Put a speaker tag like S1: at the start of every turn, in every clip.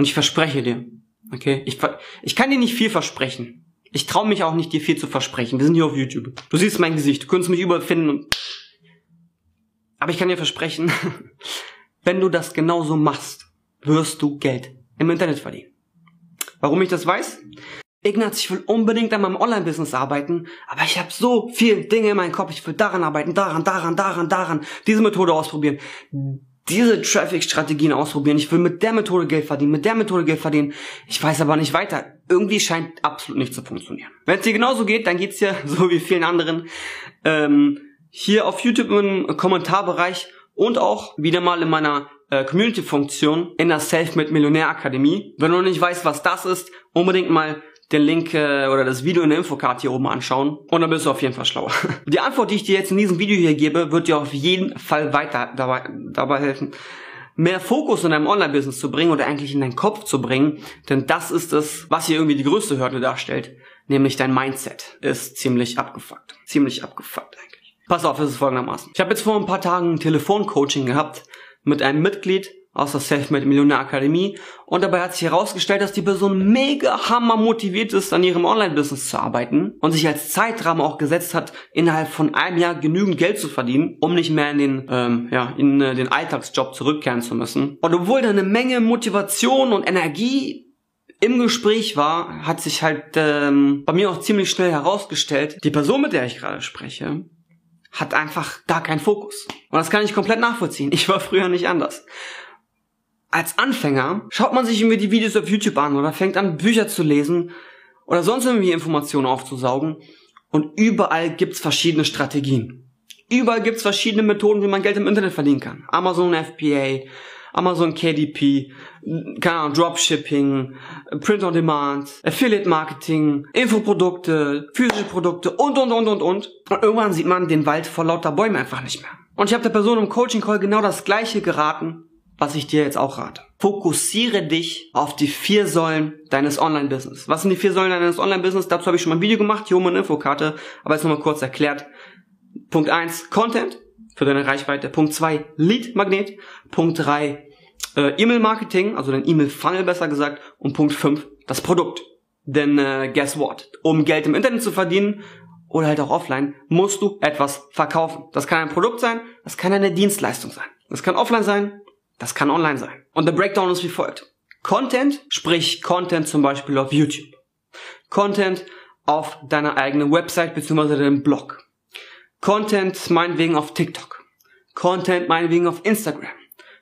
S1: Und ich verspreche dir, okay, ich, ich kann dir nicht viel versprechen. Ich traue mich auch nicht, dir viel zu versprechen. Wir sind hier auf YouTube. Du siehst mein Gesicht, du könntest mich überall finden. Und Aber ich kann dir versprechen, wenn du das genauso machst, wirst du Geld im Internet verdienen. Warum ich das weiß? Ignaz, ich will unbedingt an meinem Online-Business arbeiten, aber ich habe so viel Dinge in meinem Kopf. Ich will daran arbeiten, daran, daran, daran, daran, diese Methode ausprobieren, diese Traffic-Strategien ausprobieren. Ich will mit der Methode Geld verdienen, mit der Methode Geld verdienen. Ich weiß aber nicht weiter. Irgendwie scheint absolut nicht zu funktionieren. Wenn es dir genauso geht, dann geht's dir so wie vielen anderen ähm, hier auf YouTube im Kommentarbereich und auch wieder mal in meiner äh, Community-Funktion in der Selfmade Millionär Akademie. Wenn du noch nicht weißt, was das ist, unbedingt mal den Link äh, oder das Video in der Infocard hier oben anschauen und dann bist du auf jeden Fall schlauer. Die Antwort, die ich dir jetzt in diesem Video hier gebe, wird dir auf jeden Fall weiter dabei, dabei helfen, mehr Fokus in deinem Online-Business zu bringen oder eigentlich in deinen Kopf zu bringen, denn das ist es, was hier irgendwie die größte Hürde darstellt, nämlich dein Mindset ist ziemlich abgefuckt. Ziemlich abgefuckt eigentlich. Pass auf, es ist folgendermaßen. Ich habe jetzt vor ein paar Tagen ein Telefoncoaching gehabt mit einem Mitglied aus der Selfmade Millionär Akademie und dabei hat sich herausgestellt, dass die Person mega hammer motiviert ist, an ihrem Online-Business zu arbeiten und sich als Zeitrahmen auch gesetzt hat, innerhalb von einem Jahr genügend Geld zu verdienen, um nicht mehr in den, ähm, ja, in äh, den Alltagsjob zurückkehren zu müssen. Und obwohl da eine Menge Motivation und Energie im Gespräch war, hat sich halt ähm, bei mir auch ziemlich schnell herausgestellt, die Person, mit der ich gerade spreche, hat einfach gar keinen Fokus. Und das kann ich komplett nachvollziehen. Ich war früher nicht anders als Anfänger schaut man sich irgendwie die Videos auf YouTube an oder fängt an, Bücher zu lesen oder sonst irgendwie Informationen aufzusaugen. Und überall gibt's verschiedene Strategien. Überall gibt's verschiedene Methoden, wie man Geld im Internet verdienen kann. Amazon FBA, Amazon KDP, keine Ahnung, Dropshipping, Print on Demand, Affiliate Marketing, Infoprodukte, physische Produkte und, und, und, und, und. Und irgendwann sieht man den Wald vor lauter Bäumen einfach nicht mehr. Und ich habe der Person im Coaching Call genau das gleiche geraten was ich dir jetzt auch rate. Fokussiere dich auf die vier Säulen deines Online-Business. Was sind die vier Säulen deines Online-Business? Dazu habe ich schon mal ein Video gemacht, hier oben eine Infokarte, aber jetzt nochmal kurz erklärt. Punkt eins Content für deine Reichweite. Punkt zwei Lead-Magnet. Punkt drei äh, E-Mail-Marketing, also dein E-Mail-Funnel besser gesagt. Und Punkt fünf das Produkt. Denn äh, guess what? Um Geld im Internet zu verdienen oder halt auch offline, musst du etwas verkaufen. Das kann ein Produkt sein, das kann eine Dienstleistung sein. Das kann offline sein, das kann online sein. Und der Breakdown ist wie folgt. Content, sprich Content zum Beispiel auf YouTube. Content auf deiner eigenen Website bzw. deinem Blog. Content meinetwegen auf TikTok. Content meinetwegen auf Instagram.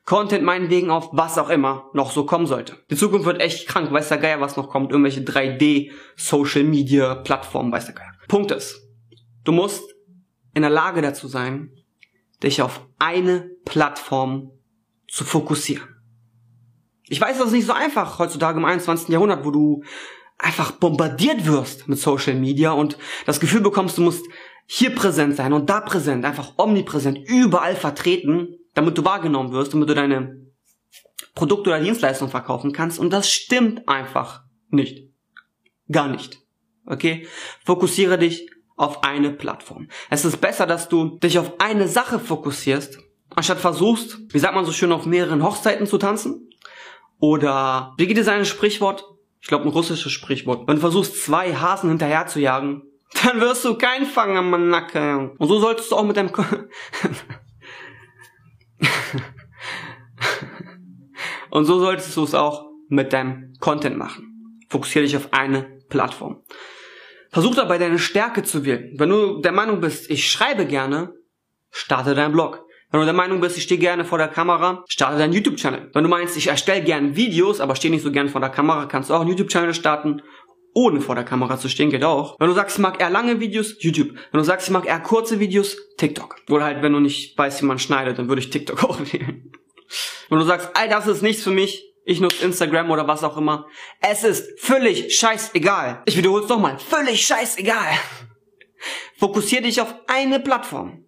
S1: Content meinetwegen auf was auch immer noch so kommen sollte. Die Zukunft wird echt krank, weiß der Geier, was noch kommt. Irgendwelche 3D Social Media Plattformen, weiß der Geier. Punkt ist, du musst in der Lage dazu sein, dich auf eine Plattform zu fokussieren. Ich weiß, das ist nicht so einfach heutzutage im 21. Jahrhundert, wo du einfach bombardiert wirst mit Social Media und das Gefühl bekommst, du musst hier präsent sein und da präsent, einfach omnipräsent, überall vertreten, damit du wahrgenommen wirst, damit du deine Produkte oder Dienstleistungen verkaufen kannst. Und das stimmt einfach nicht. Gar nicht. Okay? Fokussiere dich auf eine Plattform. Es ist besser, dass du dich auf eine Sache fokussierst, anstatt versuchst, wie sagt man so schön, auf mehreren Hochzeiten zu tanzen? Oder wie geht es ein Sprichwort? Ich glaube ein russisches Sprichwort. Wenn du versuchst, zwei Hasen hinterher zu jagen, dann wirst du keinen fangen am Nacken. Und so solltest du auch mit deinem Ko Und so solltest du es auch mit deinem Content machen. Fokussiere dich auf eine Plattform. Versuch dabei deine Stärke zu wählen. Wenn du der Meinung bist, ich schreibe gerne, starte deinen Blog. Wenn du der Meinung bist, ich stehe gerne vor der Kamera, starte deinen YouTube-Channel. Wenn du meinst, ich erstelle gerne Videos, aber stehe nicht so gerne vor der Kamera, kannst du auch einen YouTube-Channel starten ohne vor der Kamera zu stehen, geht auch. Wenn du sagst, ich mag eher lange Videos, YouTube. Wenn du sagst, ich mag eher kurze Videos, TikTok. Oder halt, wenn du nicht weißt, wie man schneidet, dann würde ich TikTok auch wählen. Wenn du sagst, all das ist nichts für mich, ich nutze Instagram oder was auch immer. Es ist völlig scheißegal. Ich wiederhole es nochmal. Völlig scheißegal. Fokussier dich auf eine Plattform.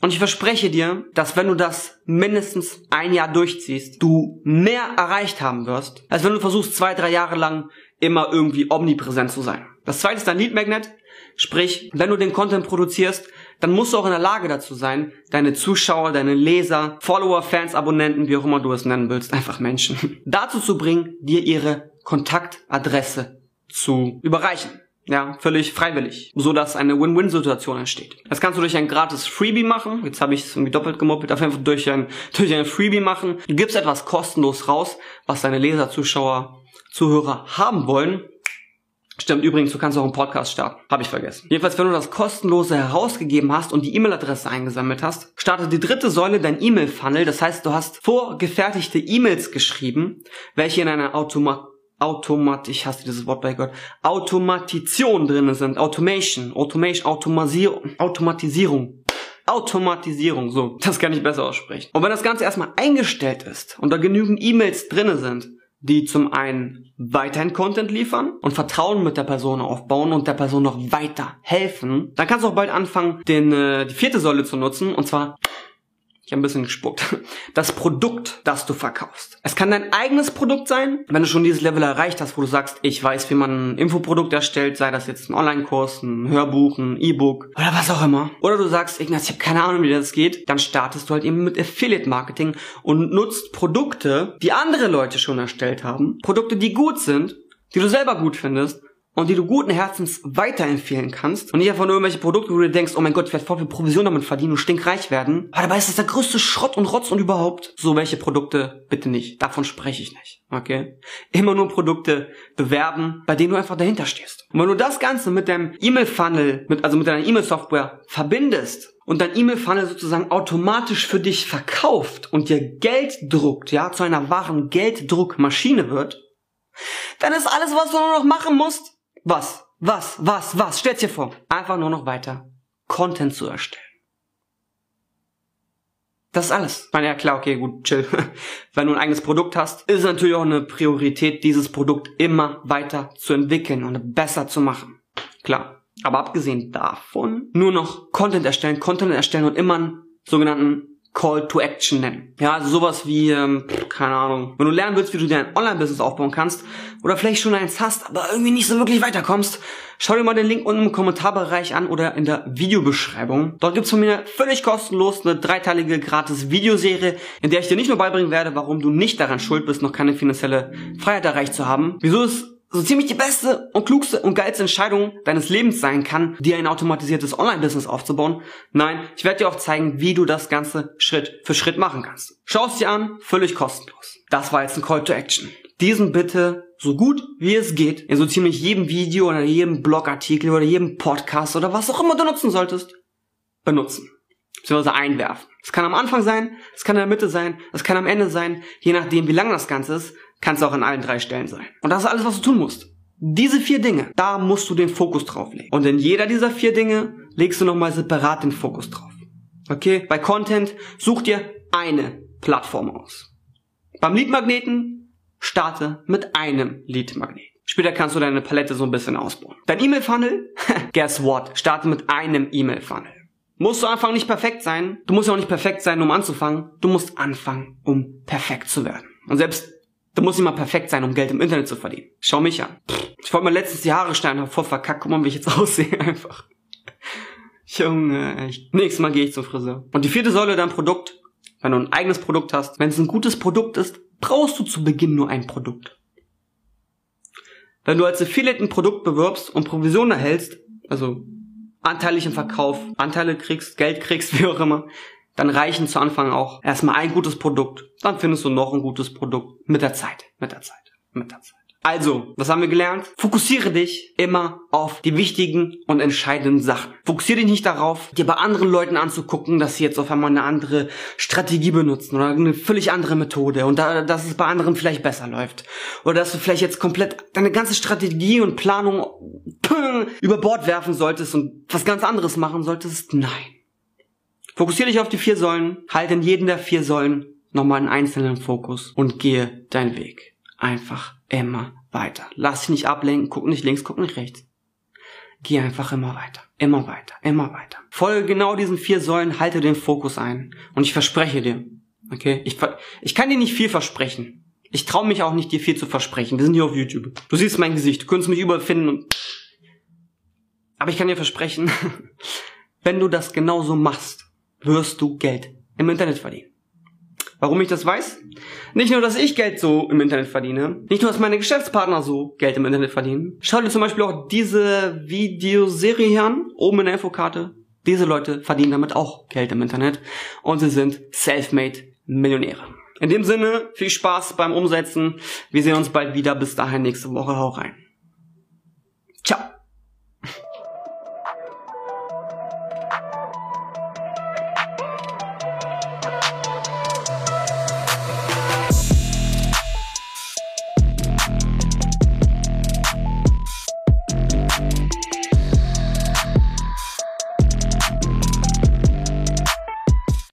S1: Und ich verspreche dir, dass wenn du das mindestens ein Jahr durchziehst, du mehr erreicht haben wirst, als wenn du versuchst, zwei, drei Jahre lang immer irgendwie omnipräsent zu sein. Das zweite ist dein Lead Magnet. Sprich, wenn du den Content produzierst, dann musst du auch in der Lage dazu sein, deine Zuschauer, deine Leser, Follower, Fans, Abonnenten, wie auch immer du es nennen willst, einfach Menschen, dazu zu bringen, dir ihre Kontaktadresse zu überreichen. Ja, völlig freiwillig, so dass eine Win-Win-Situation entsteht. Das kannst du durch ein gratis Freebie machen. Jetzt habe ich es irgendwie doppelt gemoppelt. Auf jeden Fall durch ein, durch ein Freebie machen. Du gibst etwas kostenlos raus, was deine Leser, Zuschauer, Zuhörer haben wollen. Stimmt übrigens, du kannst auch einen Podcast starten. Habe ich vergessen. Jedenfalls, wenn du das kostenlose herausgegeben hast und die E-Mail-Adresse eingesammelt hast, startet die dritte Säule dein E-Mail-Funnel. Das heißt, du hast vorgefertigte E-Mails geschrieben, welche in einer Automat Automat, ich hasse dieses Wort bei Gott, Automatisation drinnen sind, Automation, Automation, Automatisierung, Automatisierung. Automatisierung, so, das kann ich besser aussprechen. Und wenn das Ganze erstmal eingestellt ist und da genügend E-Mails drinnen sind, die zum einen weiterhin Content liefern und Vertrauen mit der Person aufbauen und der Person noch weiter helfen, dann kannst du auch bald anfangen, den, äh, die vierte Säule zu nutzen, und zwar ich habe ein bisschen gespuckt. Das Produkt, das du verkaufst. Es kann dein eigenes Produkt sein, wenn du schon dieses Level erreicht hast, wo du sagst, ich weiß, wie man ein Infoprodukt erstellt, sei das jetzt ein Online-Kurs, ein Hörbuch, ein E-Book oder was auch immer. Oder du sagst, Ignaz, ich habe keine Ahnung, wie das geht. Dann startest du halt eben mit Affiliate-Marketing und nutzt Produkte, die andere Leute schon erstellt haben. Produkte, die gut sind, die du selber gut findest und die du guten Herzens weiterempfehlen kannst und nicht einfach nur irgendwelche Produkte, wo du denkst, oh mein Gott, ich werde voll viel Provision damit verdienen und stinkreich werden. Aber dabei ist das der größte Schrott und Rotz und überhaupt. So welche Produkte bitte nicht. Davon spreche ich nicht. Okay? Immer nur Produkte bewerben, bei denen du einfach dahinter stehst. Und wenn du das Ganze mit deinem E-Mail-Funnel, mit, also mit deiner E-Mail-Software verbindest und dein E-Mail-Funnel sozusagen automatisch für dich verkauft und dir Geld druckt, ja, zu einer wahren Gelddruckmaschine wird, dann ist alles, was du nur noch machen musst, was? Was? Was? Was? Stell's dir vor. Einfach nur noch weiter Content zu erstellen. Das ist alles. Ich meine, ja klar, okay, gut, chill. Wenn du ein eigenes Produkt hast, ist es natürlich auch eine Priorität, dieses Produkt immer weiter zu entwickeln und besser zu machen. Klar. Aber abgesehen davon, nur noch Content erstellen, Content erstellen und immer einen sogenannten Call to Action nennen. Ja, also sowas wie, ähm, keine Ahnung, wenn du lernen willst, wie du dir ein Online-Business aufbauen kannst oder vielleicht schon eins hast, aber irgendwie nicht so wirklich weiterkommst, schau dir mal den Link unten im Kommentarbereich an oder in der Videobeschreibung. Dort gibt's von mir völlig kostenlos eine dreiteilige gratis Videoserie, in der ich dir nicht nur beibringen werde, warum du nicht daran schuld bist, noch keine finanzielle Freiheit erreicht zu haben, wieso es so ziemlich die beste und klugste und geilste Entscheidung deines Lebens sein kann, dir ein automatisiertes Online-Business aufzubauen. Nein, ich werde dir auch zeigen, wie du das Ganze Schritt für Schritt machen kannst. Schau es dir an, völlig kostenlos. Das war jetzt ein Call to Action. Diesen bitte so gut wie es geht in so ziemlich jedem Video oder jedem Blogartikel oder jedem Podcast oder was auch immer du nutzen solltest, benutzen. Beziehungsweise einwerfen. Es kann am Anfang sein, es kann in der Mitte sein, es kann am Ende sein, je nachdem wie lang das Ganze ist, kann es auch an allen drei Stellen sein. Und das ist alles, was du tun musst. Diese vier Dinge, da musst du den Fokus drauf legen. Und in jeder dieser vier Dinge legst du nochmal separat den Fokus drauf. Okay? Bei Content such dir eine Plattform aus. Beim Leadmagneten starte mit einem Leadmagneten. Später kannst du deine Palette so ein bisschen ausbauen. Dein E-Mail-Funnel? Guess what? Starte mit einem E-Mail-Funnel. Musst du anfangen nicht perfekt sein. Du musst ja auch nicht perfekt sein, um anzufangen. Du musst anfangen, um perfekt zu werden. Und selbst da muss mal perfekt sein, um Geld im Internet zu verdienen. Schau mich an. Ich wollte mir letztens die Haare schneiden, hab voll verkackt. Guck mal, wie ich jetzt aussehe einfach. Junge, echt. Nächstes Mal gehe ich zum Friseur. Und die vierte Säule dein Produkt. Wenn du ein eigenes Produkt hast, wenn es ein gutes Produkt ist, brauchst du zu Beginn nur ein Produkt. Wenn du als Affiliate ein Produkt bewirbst und Provision erhältst, also anteilig im Verkauf, Anteile kriegst, Geld kriegst, wie auch immer, dann reichen zu Anfang auch erstmal ein gutes Produkt. Dann findest du noch ein gutes Produkt mit der Zeit, mit der Zeit, mit der Zeit. Also, was haben wir gelernt? Fokussiere dich immer auf die wichtigen und entscheidenden Sachen. Fokussiere dich nicht darauf, dir bei anderen Leuten anzugucken, dass sie jetzt auf einmal eine andere Strategie benutzen oder eine völlig andere Methode und da, dass es bei anderen vielleicht besser läuft. Oder dass du vielleicht jetzt komplett deine ganze Strategie und Planung über Bord werfen solltest und was ganz anderes machen solltest. Nein. Fokussiere dich auf die vier Säulen, halte in jedem der vier Säulen nochmal einen einzelnen Fokus und gehe deinen Weg. Einfach immer weiter. Lass dich nicht ablenken, guck nicht links, guck nicht rechts. Geh einfach immer weiter, immer weiter, immer weiter. Folge genau diesen vier Säulen, halte den Fokus ein. Und ich verspreche dir, okay, ich, ich kann dir nicht viel versprechen. Ich traue mich auch nicht, dir viel zu versprechen. Wir sind hier auf YouTube. Du siehst mein Gesicht, du könntest mich überall finden und... Aber ich kann dir versprechen, wenn du das genauso machst, wirst du Geld im Internet verdienen. Warum ich das weiß? Nicht nur, dass ich Geld so im Internet verdiene, nicht nur, dass meine Geschäftspartner so Geld im Internet verdienen. Schau dir zum Beispiel auch diese Videoserie hier an, oben in der Infokarte. Diese Leute verdienen damit auch Geld im Internet und sie sind Selfmade-Millionäre. In dem Sinne, viel Spaß beim Umsetzen. Wir sehen uns bald wieder. Bis dahin nächste Woche. Hau rein. Ciao.